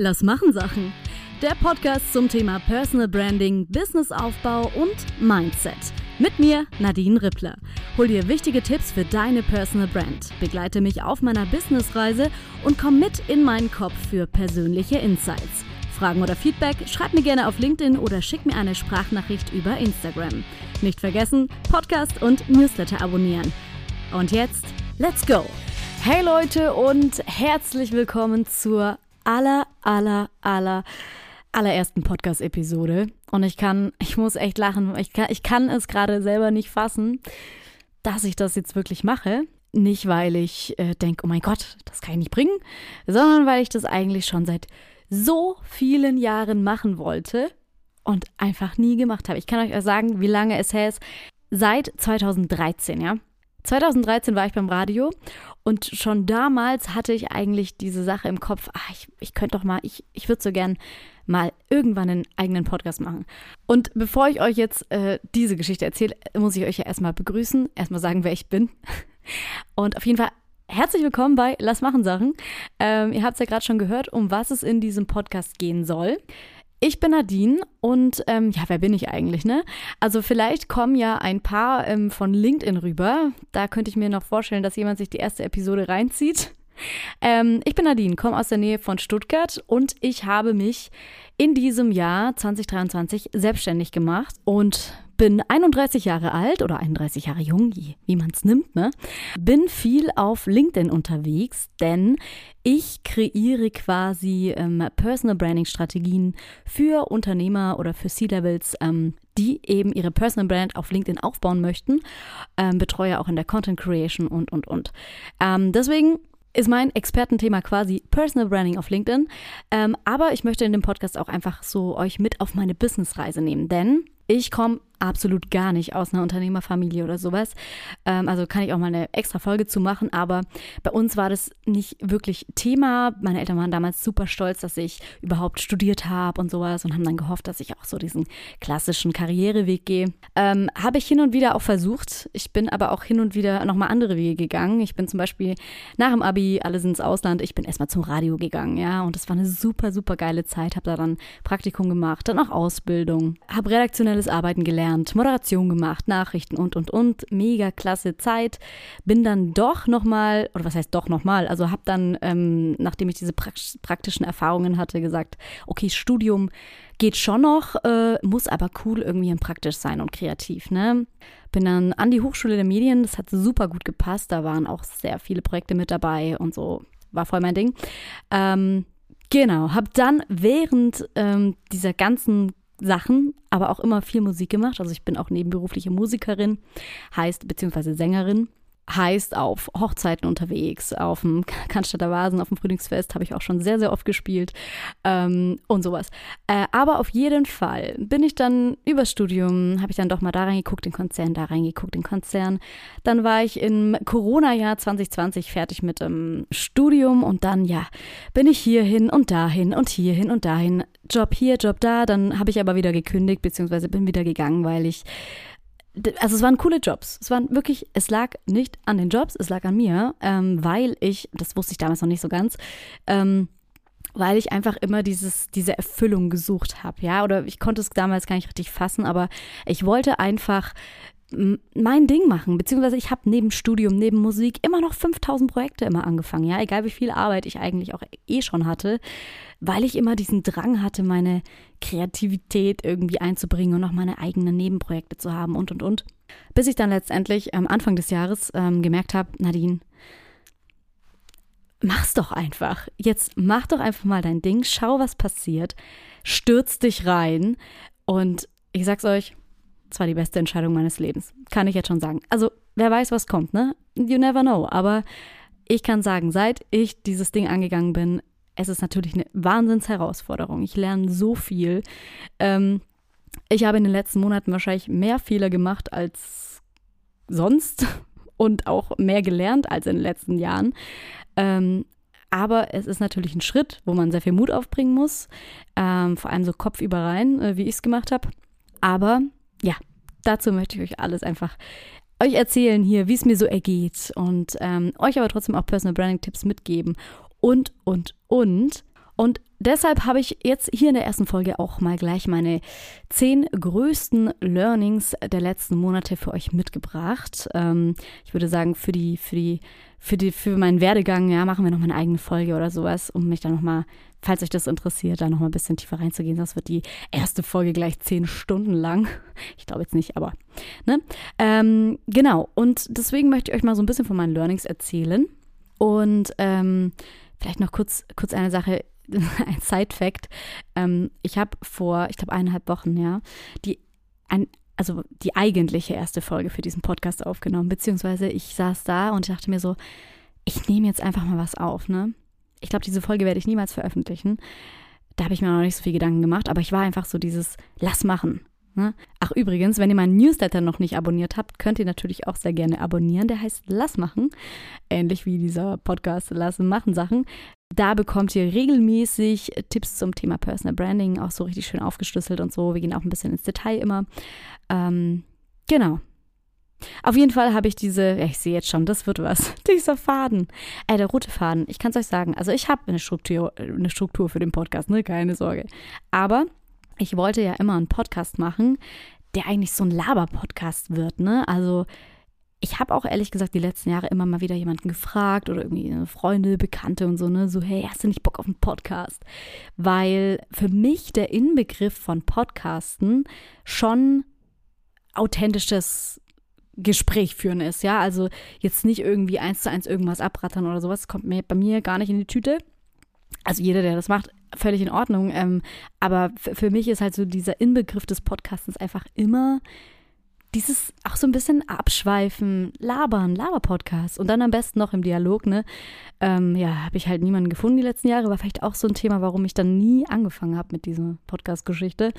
Lass machen Sachen. Der Podcast zum Thema Personal Branding, Businessaufbau und Mindset. Mit mir, Nadine Rippler. Hol dir wichtige Tipps für deine Personal Brand. Begleite mich auf meiner Businessreise und komm mit in meinen Kopf für persönliche Insights. Fragen oder Feedback? Schreib mir gerne auf LinkedIn oder schick mir eine Sprachnachricht über Instagram. Nicht vergessen, Podcast und Newsletter abonnieren. Und jetzt, let's go! Hey Leute und herzlich willkommen zur aller, aller, aller, allerersten Podcast-Episode. Und ich kann, ich muss echt lachen. Ich kann, ich kann es gerade selber nicht fassen, dass ich das jetzt wirklich mache. Nicht, weil ich äh, denke, oh mein Gott, das kann ich nicht bringen, sondern weil ich das eigentlich schon seit so vielen Jahren machen wollte und einfach nie gemacht habe. Ich kann euch sagen, wie lange es her ist. Seit 2013, ja. 2013 war ich beim Radio und schon damals hatte ich eigentlich diese Sache im Kopf, ach, ich, ich könnte doch mal, ich, ich würde so gern mal irgendwann einen eigenen Podcast machen. Und bevor ich euch jetzt äh, diese Geschichte erzähle, muss ich euch ja erstmal begrüßen, erstmal sagen, wer ich bin. Und auf jeden Fall herzlich willkommen bei Lass machen Sachen. Ähm, ihr habt es ja gerade schon gehört, um was es in diesem Podcast gehen soll. Ich bin Nadine und ähm, ja, wer bin ich eigentlich, ne? Also vielleicht kommen ja ein paar ähm, von LinkedIn rüber. Da könnte ich mir noch vorstellen, dass jemand sich die erste Episode reinzieht. Ähm, ich bin Nadine, komme aus der Nähe von Stuttgart und ich habe mich in diesem Jahr 2023 selbstständig gemacht und bin 31 Jahre alt oder 31 Jahre jung, wie man es nimmt, ne? Bin viel auf LinkedIn unterwegs, denn ich kreiere quasi ähm, Personal Branding Strategien für Unternehmer oder für C-Levels, ähm, die eben ihre Personal Brand auf LinkedIn aufbauen möchten. Ähm, betreue auch in der Content Creation und, und, und. Ähm, deswegen ist mein Expertenthema quasi Personal Branding auf LinkedIn. Ähm, aber ich möchte in dem Podcast auch einfach so euch mit auf meine Businessreise nehmen, denn ich komme absolut gar nicht aus einer Unternehmerfamilie oder sowas. Ähm, also kann ich auch mal eine extra Folge zu machen, aber bei uns war das nicht wirklich Thema. Meine Eltern waren damals super stolz, dass ich überhaupt studiert habe und sowas und haben dann gehofft, dass ich auch so diesen klassischen Karriereweg gehe. Ähm, habe ich hin und wieder auch versucht. Ich bin aber auch hin und wieder nochmal andere Wege gegangen. Ich bin zum Beispiel nach dem Abi, alle sind ins Ausland, ich bin erstmal zum Radio gegangen, ja, und das war eine super, super geile Zeit. Habe da dann Praktikum gemacht, dann auch Ausbildung, habe redaktionelles Arbeiten gelernt gelernt, Moderation gemacht, Nachrichten und, und, und. Mega klasse Zeit. Bin dann doch nochmal, oder was heißt doch nochmal, also habe dann, ähm, nachdem ich diese praktischen Erfahrungen hatte, gesagt, okay, Studium geht schon noch, äh, muss aber cool irgendwie und praktisch sein und kreativ, ne? Bin dann an die Hochschule der Medien, das hat super gut gepasst, da waren auch sehr viele Projekte mit dabei und so, war voll mein Ding. Ähm, Genau, habe dann während ähm, dieser ganzen Sachen, aber auch immer viel Musik gemacht. Also ich bin auch nebenberufliche Musikerin, heißt, beziehungsweise Sängerin heißt auf Hochzeiten unterwegs, auf dem Cannstatter Vasen, auf dem Frühlingsfest habe ich auch schon sehr, sehr oft gespielt ähm, und sowas. Äh, aber auf jeden Fall bin ich dann übers Studium, habe ich dann doch mal da reingeguckt, den Konzern, da reingeguckt, den Konzern. Dann war ich im Corona-Jahr 2020 fertig mit dem Studium und dann, ja, bin ich hierhin und dahin und hierhin und dahin. Job hier, Job da, dann habe ich aber wieder gekündigt, beziehungsweise bin wieder gegangen, weil ich also es waren coole Jobs. Es waren wirklich, es lag nicht an den Jobs, es lag an mir, ähm, weil ich, das wusste ich damals noch nicht so ganz, ähm, weil ich einfach immer dieses, diese Erfüllung gesucht habe, ja, oder ich konnte es damals gar nicht richtig fassen, aber ich wollte einfach mein Ding machen, beziehungsweise ich habe neben Studium, neben Musik immer noch 5000 Projekte immer angefangen, ja, egal wie viel Arbeit ich eigentlich auch eh schon hatte, weil ich immer diesen Drang hatte, meine Kreativität irgendwie einzubringen und noch meine eigenen Nebenprojekte zu haben und und und. Bis ich dann letztendlich am Anfang des Jahres ähm, gemerkt habe, Nadine, mach's doch einfach. Jetzt mach doch einfach mal dein Ding, schau, was passiert, stürz dich rein und ich sag's euch, es war die beste Entscheidung meines Lebens. Kann ich jetzt schon sagen. Also, wer weiß, was kommt, ne? You never know. Aber ich kann sagen, seit ich dieses Ding angegangen bin, es ist natürlich eine Wahnsinnsherausforderung. Ich lerne so viel. Ähm, ich habe in den letzten Monaten wahrscheinlich mehr Fehler gemacht als sonst und auch mehr gelernt als in den letzten Jahren. Ähm, aber es ist natürlich ein Schritt, wo man sehr viel Mut aufbringen muss, ähm, vor allem so kopfüber rein, äh, wie ich es gemacht habe. Aber ja, dazu möchte ich euch alles einfach euch erzählen hier, wie es mir so ergeht und ähm, euch aber trotzdem auch Personal Branding Tipps mitgeben und, und, und. Und deshalb habe ich jetzt hier in der ersten Folge auch mal gleich meine zehn größten Learnings der letzten Monate für euch mitgebracht. Ähm, ich würde sagen, für die, für die, für die, für meinen Werdegang, ja, machen wir noch mal eine eigene Folge oder sowas, um mich dann noch mal, falls euch das interessiert, da noch mal ein bisschen tiefer reinzugehen. Das wird die erste Folge gleich zehn Stunden lang. Ich glaube jetzt nicht, aber ne? Ähm, genau. Und deswegen möchte ich euch mal so ein bisschen von meinen Learnings erzählen und ähm, vielleicht noch kurz, kurz eine Sache ein Side-Fact. Ähm, ich habe vor, ich glaube, eineinhalb Wochen, ja, die, ein, also die eigentliche erste Folge für diesen Podcast aufgenommen, beziehungsweise ich saß da und dachte mir so, ich nehme jetzt einfach mal was auf, ne? Ich glaube, diese Folge werde ich niemals veröffentlichen. Da habe ich mir noch nicht so viel Gedanken gemacht, aber ich war einfach so dieses Lass machen. Ne? Ach übrigens, wenn ihr meinen Newsletter noch nicht abonniert habt, könnt ihr natürlich auch sehr gerne abonnieren. Der heißt Lass machen, ähnlich wie dieser Podcast Lass machen Sachen. Da bekommt ihr regelmäßig Tipps zum Thema Personal Branding, auch so richtig schön aufgeschlüsselt und so. Wir gehen auch ein bisschen ins Detail immer. Ähm, genau. Auf jeden Fall habe ich diese, ja, ich sehe jetzt schon, das wird was. Dieser Faden. Äh, der rote Faden. Ich kann es euch sagen. Also ich habe eine Struktur, eine Struktur für den Podcast, ne? Keine Sorge. Aber ich wollte ja immer einen Podcast machen, der eigentlich so ein Laber-Podcast wird, ne? Also ich habe auch ehrlich gesagt die letzten Jahre immer mal wieder jemanden gefragt oder irgendwie Freunde, Bekannte und so, ne, so, hey, hast du nicht Bock auf einen Podcast? Weil für mich der Inbegriff von Podcasten schon authentisches Gespräch führen ist, ja. Also jetzt nicht irgendwie eins zu eins irgendwas abrattern oder sowas, kommt mir bei mir gar nicht in die Tüte. Also jeder, der das macht, völlig in Ordnung. Ähm, aber für mich ist halt so dieser Inbegriff des Podcastens einfach immer dieses auch so ein bisschen abschweifen, labern, Laber-Podcast und dann am besten noch im Dialog, ne? Ähm, ja, habe ich halt niemanden gefunden die letzten Jahre, war vielleicht auch so ein Thema, warum ich dann nie angefangen habe mit dieser Podcast-Geschichte.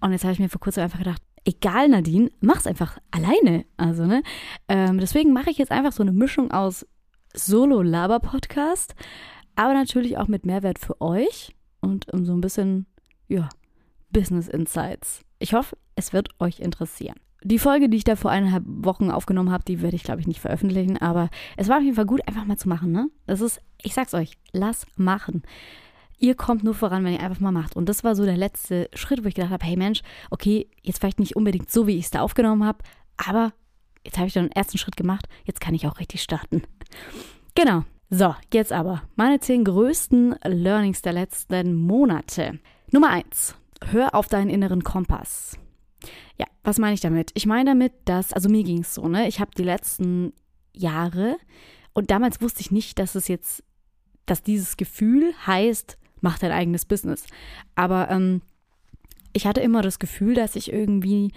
Und jetzt habe ich mir vor kurzem einfach gedacht, egal Nadine, mach's einfach alleine. Also, ne? Ähm, deswegen mache ich jetzt einfach so eine Mischung aus Solo-Laber-Podcast, aber natürlich auch mit Mehrwert für euch und um so ein bisschen, ja, Business Insights. Ich hoffe, es wird euch interessieren. Die Folge, die ich da vor eineinhalb Wochen aufgenommen habe, die werde ich, glaube ich, nicht veröffentlichen, aber es war auf jeden Fall gut, einfach mal zu machen, ne? Das ist, ich sag's euch, lass machen. Ihr kommt nur voran, wenn ihr einfach mal macht. Und das war so der letzte Schritt, wo ich gedacht habe, hey Mensch, okay, jetzt vielleicht nicht unbedingt so, wie ich es da aufgenommen habe, aber jetzt habe ich dann den ersten Schritt gemacht, jetzt kann ich auch richtig starten. Genau. So, jetzt aber meine zehn größten Learnings der letzten Monate. Nummer eins: Hör auf deinen inneren Kompass. Ja, was meine ich damit? Ich meine damit, dass, also mir ging es so, ne? Ich habe die letzten Jahre und damals wusste ich nicht, dass es jetzt, dass dieses Gefühl heißt, mach dein eigenes Business. Aber ähm, ich hatte immer das Gefühl, dass ich irgendwie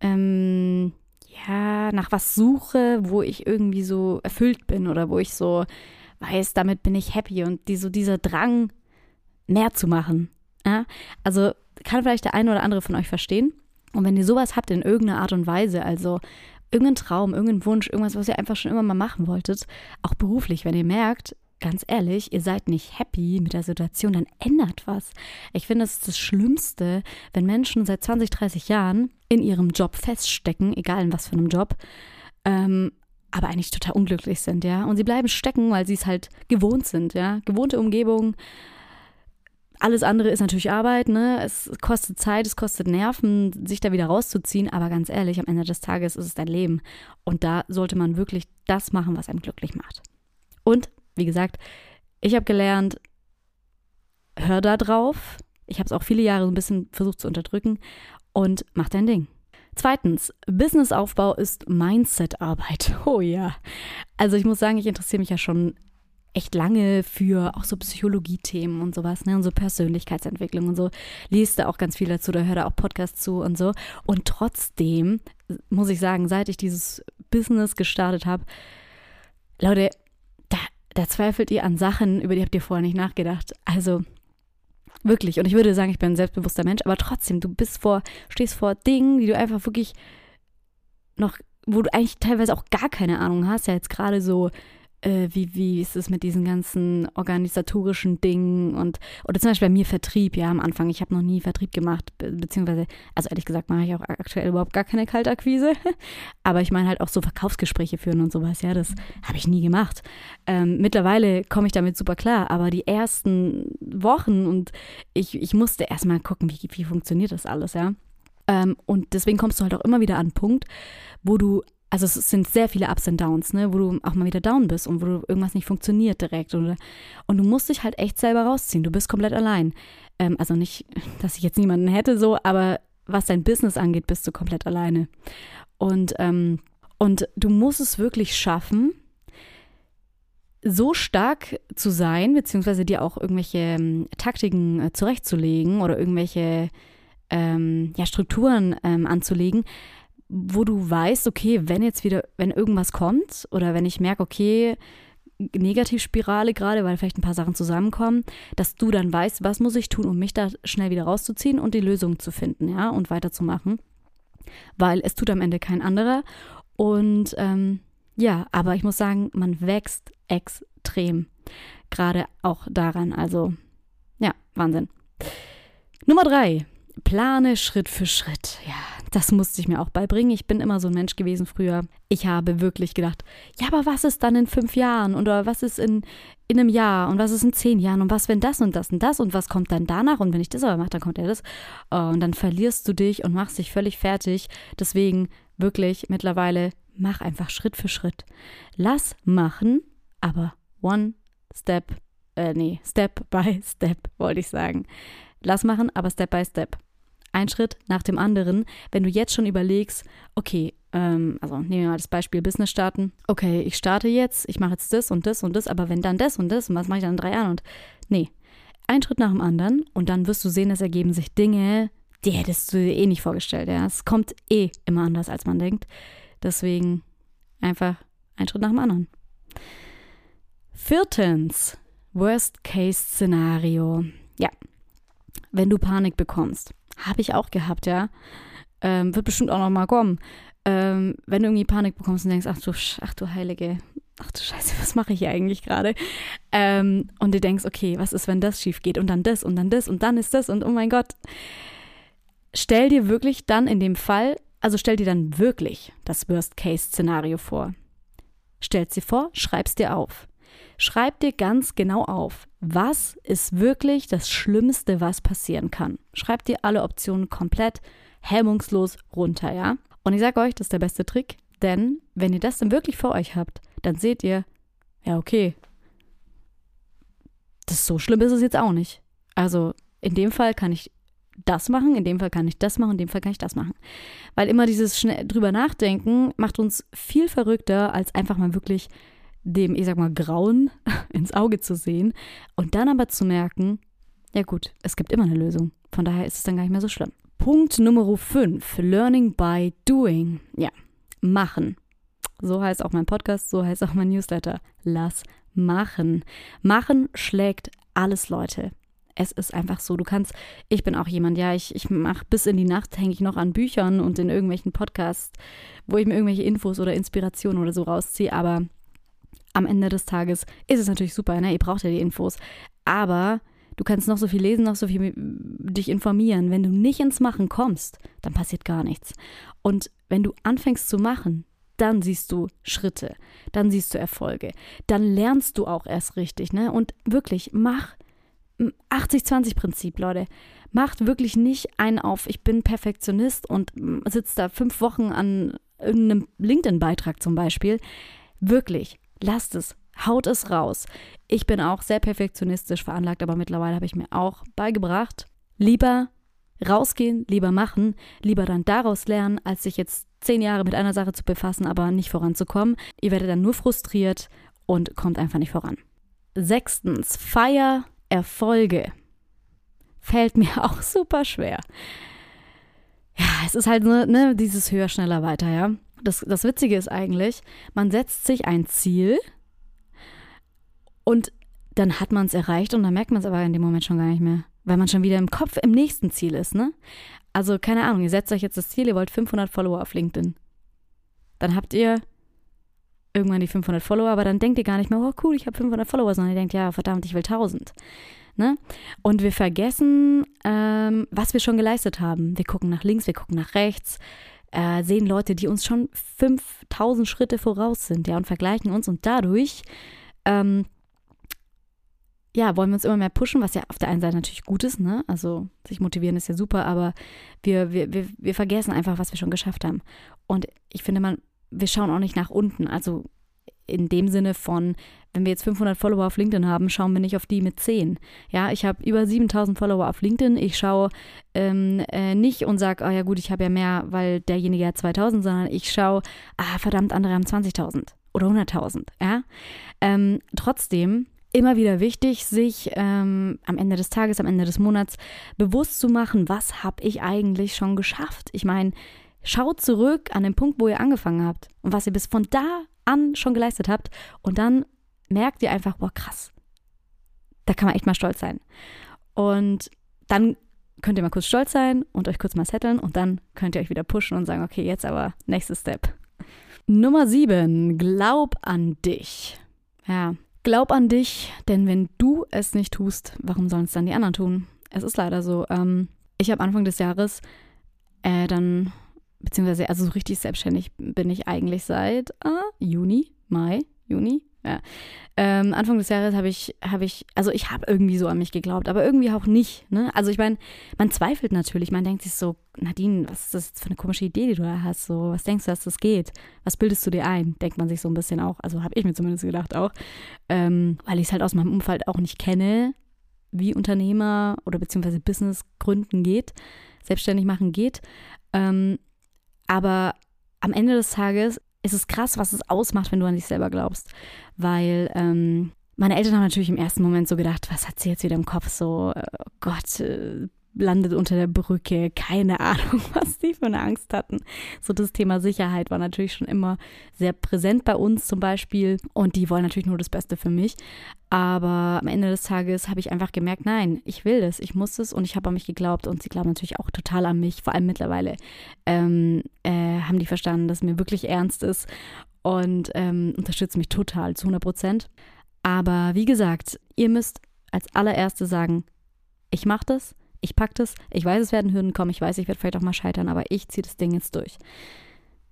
ähm, ja nach was suche, wo ich irgendwie so erfüllt bin oder wo ich so weiß, damit bin ich happy und die, so dieser Drang, mehr zu machen. Ja? Also kann vielleicht der eine oder andere von euch verstehen. Und wenn ihr sowas habt in irgendeiner Art und Weise, also irgendein Traum, irgendein Wunsch, irgendwas, was ihr einfach schon immer mal machen wolltet, auch beruflich, wenn ihr merkt, ganz ehrlich, ihr seid nicht happy mit der Situation, dann ändert was. Ich finde, es ist das Schlimmste, wenn Menschen seit 20, 30 Jahren in ihrem Job feststecken, egal in was für einem Job, ähm, aber eigentlich total unglücklich sind, ja. Und sie bleiben stecken, weil sie es halt gewohnt sind, ja. Gewohnte Umgebung, alles andere ist natürlich Arbeit, ne? Es kostet Zeit, es kostet Nerven, sich da wieder rauszuziehen. Aber ganz ehrlich, am Ende des Tages ist es dein Leben. Und da sollte man wirklich das machen, was einem glücklich macht. Und, wie gesagt, ich habe gelernt, hör da drauf. Ich habe es auch viele Jahre so ein bisschen versucht zu unterdrücken und mach dein Ding. Zweitens, Businessaufbau ist Mindset-Arbeit. Oh ja. Also ich muss sagen, ich interessiere mich ja schon echt lange für auch so Psychologie-Themen und sowas, ne, und so Persönlichkeitsentwicklung und so. Liest da auch ganz viel dazu, da hört er auch Podcasts zu und so. Und trotzdem muss ich sagen, seit ich dieses Business gestartet habe, Leute, da, da zweifelt ihr an Sachen, über die habt ihr vorher nicht nachgedacht. Also wirklich. Und ich würde sagen, ich bin ein selbstbewusster Mensch, aber trotzdem, du bist vor, stehst vor Dingen, die du einfach wirklich noch, wo du eigentlich teilweise auch gar keine Ahnung hast, ja jetzt gerade so äh, wie, wie ist es mit diesen ganzen organisatorischen Dingen und, oder zum Beispiel bei mir Vertrieb, ja, am Anfang, ich habe noch nie Vertrieb gemacht, be beziehungsweise, also ehrlich gesagt mache ich auch aktuell überhaupt gar keine Kaltakquise, aber ich meine halt auch so Verkaufsgespräche führen und sowas, ja, das habe ich nie gemacht. Ähm, mittlerweile komme ich damit super klar, aber die ersten Wochen und ich, ich musste erstmal gucken, wie, wie funktioniert das alles, ja. Ähm, und deswegen kommst du halt auch immer wieder an einen Punkt, wo du also es sind sehr viele Ups und Downs, ne, wo du auch mal wieder down bist und wo du irgendwas nicht funktioniert direkt. Oder, und du musst dich halt echt selber rausziehen. Du bist komplett allein. Ähm, also nicht, dass ich jetzt niemanden hätte, so, aber was dein Business angeht, bist du komplett alleine. Und, ähm, und du musst es wirklich schaffen, so stark zu sein, beziehungsweise dir auch irgendwelche ähm, Taktiken äh, zurechtzulegen oder irgendwelche ähm, ja, Strukturen ähm, anzulegen, wo du weißt, okay, wenn jetzt wieder, wenn irgendwas kommt oder wenn ich merke, okay, Negativspirale gerade, weil vielleicht ein paar Sachen zusammenkommen, dass du dann weißt, was muss ich tun, um mich da schnell wieder rauszuziehen und die Lösung zu finden, ja, und weiterzumachen. Weil es tut am Ende kein anderer. Und ähm, ja, aber ich muss sagen, man wächst extrem. Gerade auch daran. Also, ja, Wahnsinn. Nummer drei. Plane Schritt für Schritt. Ja, das musste ich mir auch beibringen. Ich bin immer so ein Mensch gewesen früher. Ich habe wirklich gedacht, ja, aber was ist dann in fünf Jahren? Oder was ist in, in einem Jahr? Und was ist in zehn Jahren? Und was, wenn das und das und das? Und was kommt dann danach? Und wenn ich das aber mache, dann kommt ja das. Oh, und dann verlierst du dich und machst dich völlig fertig. Deswegen wirklich mittlerweile mach einfach Schritt für Schritt. Lass machen, aber one step, äh, nee, step by step, wollte ich sagen. Lass machen, aber step by step ein Schritt nach dem anderen. Wenn du jetzt schon überlegst, okay, ähm, also nehmen wir mal das Beispiel Business starten. Okay, ich starte jetzt, ich mache jetzt das und das und das, aber wenn dann das und das und was mache ich dann in drei Jahren? Und nee, ein Schritt nach dem anderen und dann wirst du sehen, es ergeben sich Dinge, die hättest du dir eh nicht vorgestellt. Ja? Es kommt eh immer anders, als man denkt. Deswegen einfach ein Schritt nach dem anderen. Viertens, Worst-Case-Szenario. Ja, wenn du Panik bekommst. Habe ich auch gehabt, ja. Ähm, wird bestimmt auch noch mal kommen. Ähm, wenn du irgendwie Panik bekommst und denkst, ach du, ach du Heilige, ach du Scheiße, was mache ich hier eigentlich gerade? Ähm, und du denkst, okay, was ist, wenn das schief geht und dann das und dann das und dann ist das und oh mein Gott. Stell dir wirklich dann in dem Fall, also stell dir dann wirklich das Worst-Case-Szenario vor. Stell es dir vor, schreib es dir auf. Schreib dir ganz genau auf, was ist wirklich das Schlimmste, was passieren kann. Schreib dir alle Optionen komplett hemmungslos runter, ja? Und ich sage euch, das ist der beste Trick, denn wenn ihr das dann wirklich vor euch habt, dann seht ihr, ja, okay, das so schlimm ist es jetzt auch nicht. Also in dem Fall kann ich das machen, in dem Fall kann ich das machen, in dem Fall kann ich das machen. Weil immer dieses schnell drüber nachdenken macht uns viel verrückter, als einfach mal wirklich dem, ich sag mal, Grauen ins Auge zu sehen und dann aber zu merken, ja gut, es gibt immer eine Lösung. Von daher ist es dann gar nicht mehr so schlimm. Punkt Nummer 5, Learning by Doing. Ja, machen. So heißt auch mein Podcast, so heißt auch mein Newsletter. Lass machen. Machen schlägt alles, Leute. Es ist einfach so. Du kannst, ich bin auch jemand, ja, ich, ich mache bis in die Nacht, hänge ich noch an Büchern und in irgendwelchen Podcasts, wo ich mir irgendwelche Infos oder Inspirationen oder so rausziehe, aber am Ende des Tages ist es natürlich super, ne? Ihr braucht ja die Infos. Aber du kannst noch so viel lesen, noch so viel dich informieren. Wenn du nicht ins Machen kommst, dann passiert gar nichts. Und wenn du anfängst zu machen, dann siehst du Schritte, dann siehst du Erfolge, dann lernst du auch erst richtig, ne? Und wirklich, mach 80-20-Prinzip, Leute. Macht wirklich nicht einen auf, ich bin Perfektionist und sitzt da fünf Wochen an irgendeinem LinkedIn-Beitrag zum Beispiel. Wirklich, lasst es, haut es raus. Ich bin auch sehr perfektionistisch veranlagt, aber mittlerweile habe ich mir auch beigebracht, lieber rausgehen, lieber machen, lieber dann daraus lernen, als sich jetzt zehn Jahre mit einer Sache zu befassen, aber nicht voranzukommen. Ihr werdet dann nur frustriert und kommt einfach nicht voran. Sechstens, feier Erfolge. Fällt mir auch super schwer. Ja, es ist halt ne, ne dieses höher, schneller, weiter, ja das, das Witzige ist eigentlich, man setzt sich ein Ziel und dann hat man es erreicht und dann merkt man es aber in dem Moment schon gar nicht mehr, weil man schon wieder im Kopf im nächsten Ziel ist, ne? Also keine Ahnung, ihr setzt euch jetzt das Ziel, ihr wollt 500 Follower auf LinkedIn. Dann habt ihr irgendwann die 500 Follower, aber dann denkt ihr gar nicht mehr, oh cool, ich habe 500 Follower, sondern ihr denkt, ja, verdammt, ich will 1000. Ne? Und wir vergessen, ähm, was wir schon geleistet haben. Wir gucken nach links, wir gucken nach rechts, äh, sehen Leute, die uns schon 5000 Schritte voraus sind, ja, und vergleichen uns und dadurch ähm, ja, wollen wir uns immer mehr pushen, was ja auf der einen Seite natürlich gut ist, ne? Also sich motivieren ist ja super, aber wir, wir, wir, wir vergessen einfach, was wir schon geschafft haben. Und ich finde, man, wir schauen auch nicht nach unten. Also in dem Sinne von, wenn wir jetzt 500 Follower auf LinkedIn haben, schauen wir nicht auf die mit 10. Ja, ich habe über 7000 Follower auf LinkedIn. Ich schaue ähm, äh, nicht und sage, oh ja gut, ich habe ja mehr, weil derjenige hat 2000, sondern ich schaue, ah verdammt, andere haben 20.000 oder 100.000. Ja, ähm, trotzdem immer wieder wichtig, sich ähm, am Ende des Tages, am Ende des Monats bewusst zu machen, was habe ich eigentlich schon geschafft. Ich meine, schaut zurück an den Punkt, wo ihr angefangen habt und was ihr bis von da an schon geleistet habt und dann merkt ihr einfach, boah, krass, da kann man echt mal stolz sein. Und dann könnt ihr mal kurz stolz sein und euch kurz mal setteln und dann könnt ihr euch wieder pushen und sagen, okay, jetzt aber nächstes Step. Nummer 7, glaub an dich. Ja, Glaub an dich, denn wenn du es nicht tust, warum sollen es dann die anderen tun? Es ist leider so. Ähm, ich habe Anfang des Jahres äh, dann, beziehungsweise, also so richtig selbstständig bin ich eigentlich seit äh, Juni, Mai, Juni, ja. Ähm, Anfang des Jahres habe ich, habe ich, also ich habe irgendwie so an mich geglaubt, aber irgendwie auch nicht. Ne? Also ich meine, man zweifelt natürlich, man denkt sich so, Nadine, was ist das jetzt für eine komische Idee, die du da hast? So, was denkst du, dass das geht? Was bildest du dir ein? Denkt man sich so ein bisschen auch. Also habe ich mir zumindest gedacht auch, ähm, weil ich es halt aus meinem Umfeld auch nicht kenne, wie Unternehmer oder beziehungsweise Business gründen geht, selbstständig machen geht. Ähm, aber am Ende des Tages ist es krass, was es ausmacht, wenn du an dich selber glaubst. Weil ähm, meine Eltern haben natürlich im ersten Moment so gedacht, was hat sie jetzt wieder im Kopf? So, oh Gott, äh, landet unter der Brücke, keine Ahnung, was die für eine Angst hatten. So das Thema Sicherheit war natürlich schon immer sehr präsent bei uns zum Beispiel und die wollen natürlich nur das Beste für mich. Aber am Ende des Tages habe ich einfach gemerkt, nein, ich will das, ich muss es und ich habe an mich geglaubt und sie glauben natürlich auch total an mich. Vor allem mittlerweile ähm, äh, haben die verstanden, dass mir wirklich ernst ist und ähm, unterstützen mich total zu 100 Prozent. Aber wie gesagt, ihr müsst als allererste sagen, ich mache das, ich packe das, ich weiß, es werden Hürden kommen, ich weiß, ich werde vielleicht auch mal scheitern, aber ich ziehe das Ding jetzt durch.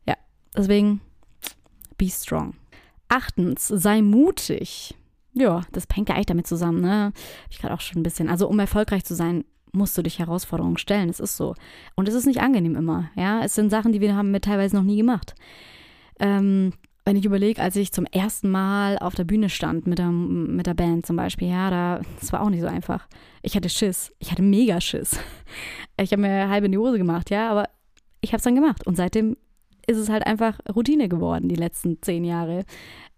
Ja, deswegen, be strong. Achtens, sei mutig. Ja, das hängt ja eigentlich damit zusammen, ne? Hab ich gerade auch schon ein bisschen. Also, um erfolgreich zu sein, musst du dich Herausforderungen stellen. Es ist so. Und es ist nicht angenehm immer. Ja, es sind Sachen, die wir haben mit teilweise noch nie gemacht. Ähm, wenn ich überlege, als ich zum ersten Mal auf der Bühne stand mit der, mit der Band zum Beispiel, ja, da, das war auch nicht so einfach. Ich hatte Schiss. Ich hatte mega Schiss. Ich habe mir halb in die Hose gemacht, ja, aber ich habe es dann gemacht. Und seitdem ist es halt einfach Routine geworden, die letzten zehn Jahre,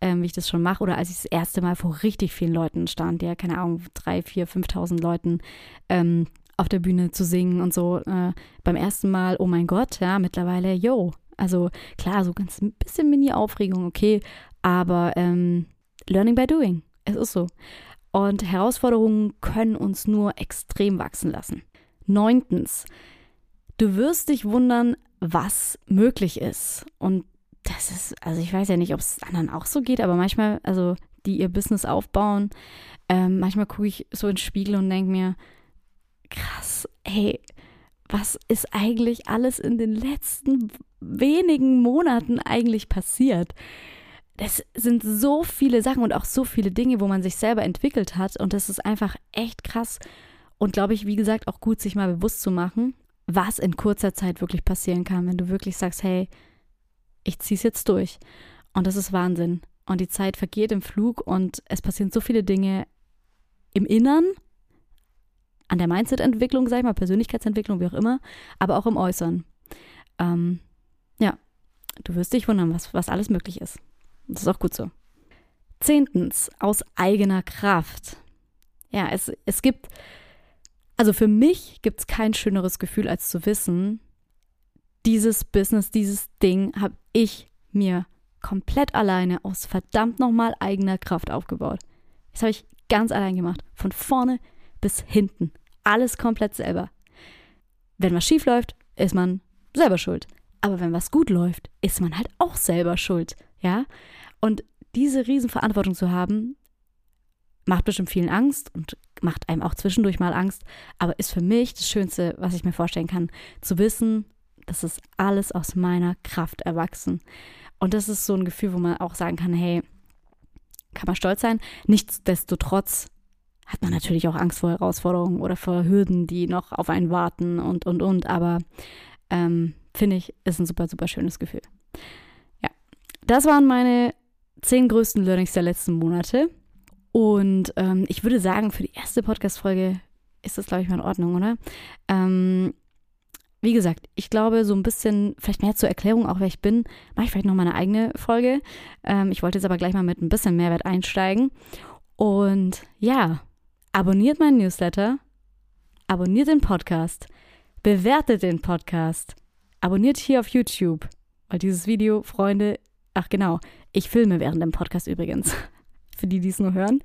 ähm, wie ich das schon mache. Oder als ich das erste Mal vor richtig vielen Leuten stand, ja, keine Ahnung, drei, vier, fünftausend Leuten ähm, auf der Bühne zu singen und so. Äh, beim ersten Mal, oh mein Gott, ja, mittlerweile, yo, also klar, so ganz ein bisschen Mini-Aufregung, okay, aber ähm, Learning by Doing. Es ist so. Und Herausforderungen können uns nur extrem wachsen lassen. Neuntens, du wirst dich wundern, was möglich ist. Und das ist, also ich weiß ja nicht, ob es anderen auch so geht, aber manchmal, also die ihr Business aufbauen, ähm, manchmal gucke ich so ins Spiegel und denke mir, krass, hey, was ist eigentlich alles in den letzten wenigen Monaten eigentlich passiert? Das sind so viele Sachen und auch so viele Dinge, wo man sich selber entwickelt hat. Und das ist einfach echt krass. Und glaube ich, wie gesagt, auch gut, sich mal bewusst zu machen, was in kurzer Zeit wirklich passieren kann, wenn du wirklich sagst, hey, ich ziehe es jetzt durch. Und das ist Wahnsinn. Und die Zeit vergeht im Flug und es passieren so viele Dinge im Innern, an der Mindset-Entwicklung, sag ich mal, Persönlichkeitsentwicklung, wie auch immer, aber auch im Äußeren. Ähm, ja, du wirst dich wundern, was, was alles möglich ist. Das ist auch gut so. Zehntens, aus eigener Kraft. Ja, es, es gibt, also für mich gibt es kein schöneres Gefühl, als zu wissen, dieses Business, dieses Ding habe ich mir komplett alleine aus verdammt nochmal eigener Kraft aufgebaut. Das habe ich ganz allein gemacht. Von vorne bis hinten. Alles komplett selber. Wenn was schief läuft, ist man selber schuld. Aber wenn was gut läuft, ist man halt auch selber schuld. Ja? Und diese Riesenverantwortung zu haben, macht bestimmt vielen Angst und macht einem auch zwischendurch mal Angst, aber ist für mich das Schönste, was ich mir vorstellen kann, zu wissen, das ist alles aus meiner Kraft erwachsen. Und das ist so ein Gefühl, wo man auch sagen kann, hey, kann man stolz sein. Nichtsdestotrotz hat man natürlich auch Angst vor Herausforderungen oder vor Hürden, die noch auf einen warten und, und, und. Aber ähm, finde ich, ist ein super, super schönes Gefühl. Ja, das waren meine zehn größten Learnings der letzten Monate. Und ähm, ich würde sagen, für die erste Podcast-Folge ist das, glaube ich, mal in Ordnung, oder? Ähm, wie gesagt, ich glaube, so ein bisschen, vielleicht mehr zur Erklärung, auch wer ich bin, mache ich vielleicht noch mal eine eigene Folge. Ähm, ich wollte jetzt aber gleich mal mit ein bisschen Mehrwert einsteigen. Und ja, abonniert meinen Newsletter, abonniert den Podcast, bewertet den Podcast, abonniert hier auf YouTube, weil dieses Video, Freunde, ach genau, ich filme während dem Podcast übrigens. Für die, die es nur hören.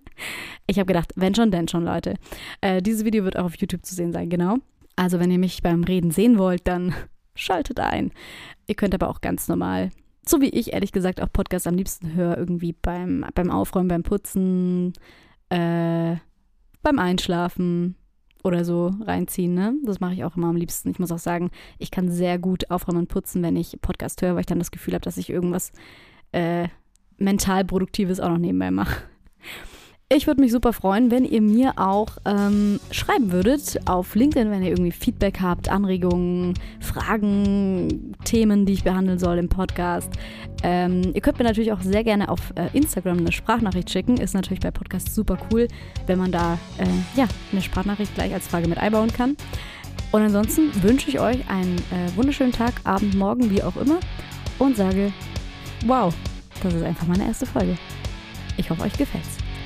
Ich habe gedacht, wenn schon, denn schon, Leute. Äh, dieses Video wird auch auf YouTube zu sehen sein, genau. Also wenn ihr mich beim Reden sehen wollt, dann schaltet ein. Ihr könnt aber auch ganz normal, so wie ich ehrlich gesagt auch Podcasts am liebsten höre, irgendwie beim, beim Aufräumen, beim Putzen, äh, beim Einschlafen oder so reinziehen. Ne? Das mache ich auch immer am liebsten. Ich muss auch sagen, ich kann sehr gut aufräumen und putzen, wenn ich Podcast höre, weil ich dann das Gefühl habe, dass ich irgendwas äh, mental Produktives auch noch nebenbei mache. Ich würde mich super freuen, wenn ihr mir auch ähm, schreiben würdet auf LinkedIn, wenn ihr irgendwie Feedback habt, Anregungen, Fragen, Themen, die ich behandeln soll im Podcast. Ähm, ihr könnt mir natürlich auch sehr gerne auf äh, Instagram eine Sprachnachricht schicken. Ist natürlich bei Podcasts super cool, wenn man da äh, ja, eine Sprachnachricht gleich als Frage mit einbauen kann. Und ansonsten wünsche ich euch einen äh, wunderschönen Tag, Abend, Morgen, wie auch immer und sage, wow, das ist einfach meine erste Folge. Ich hoffe, euch gefällt's.